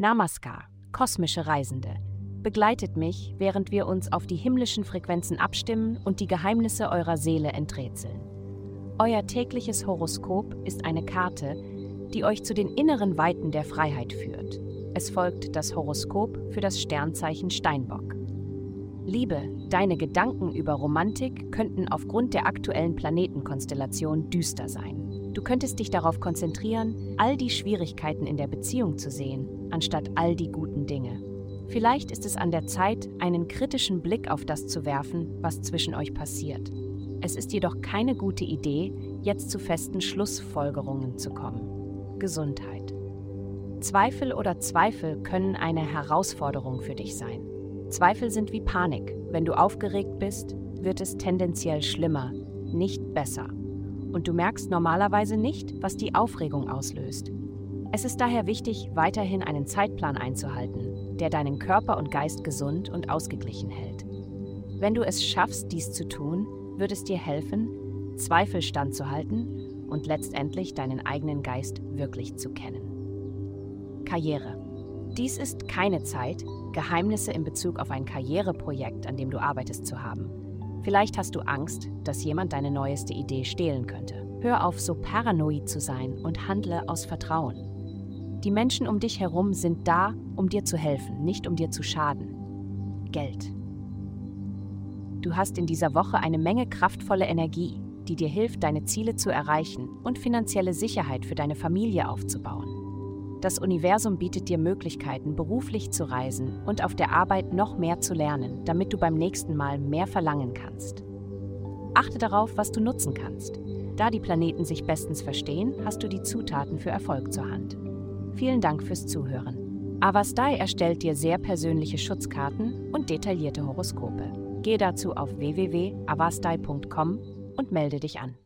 Namaskar, kosmische Reisende. Begleitet mich, während wir uns auf die himmlischen Frequenzen abstimmen und die Geheimnisse eurer Seele enträtseln. Euer tägliches Horoskop ist eine Karte, die euch zu den inneren Weiten der Freiheit führt. Es folgt das Horoskop für das Sternzeichen Steinbock. Liebe, deine Gedanken über Romantik könnten aufgrund der aktuellen Planetenkonstellation düster sein. Du könntest dich darauf konzentrieren, all die Schwierigkeiten in der Beziehung zu sehen, anstatt all die guten Dinge. Vielleicht ist es an der Zeit, einen kritischen Blick auf das zu werfen, was zwischen euch passiert. Es ist jedoch keine gute Idee, jetzt zu festen Schlussfolgerungen zu kommen. Gesundheit. Zweifel oder Zweifel können eine Herausforderung für dich sein. Zweifel sind wie Panik. Wenn du aufgeregt bist, wird es tendenziell schlimmer, nicht besser. Und du merkst normalerweise nicht, was die Aufregung auslöst. Es ist daher wichtig, weiterhin einen Zeitplan einzuhalten, der deinen Körper und Geist gesund und ausgeglichen hält. Wenn du es schaffst, dies zu tun, wird es dir helfen, Zweifel standzuhalten und letztendlich deinen eigenen Geist wirklich zu kennen. Karriere. Dies ist keine Zeit, Geheimnisse in Bezug auf ein Karriereprojekt, an dem du arbeitest, zu haben. Vielleicht hast du Angst, dass jemand deine neueste Idee stehlen könnte. Hör auf, so paranoid zu sein und handle aus Vertrauen. Die Menschen um dich herum sind da, um dir zu helfen, nicht um dir zu schaden. Geld. Du hast in dieser Woche eine Menge kraftvolle Energie, die dir hilft, deine Ziele zu erreichen und finanzielle Sicherheit für deine Familie aufzubauen. Das Universum bietet dir Möglichkeiten, beruflich zu reisen und auf der Arbeit noch mehr zu lernen, damit du beim nächsten Mal mehr verlangen kannst. Achte darauf, was du nutzen kannst. Da die Planeten sich bestens verstehen, hast du die Zutaten für Erfolg zur Hand. Vielen Dank fürs Zuhören. Avastai erstellt dir sehr persönliche Schutzkarten und detaillierte Horoskope. Gehe dazu auf www.avastai.com und melde dich an.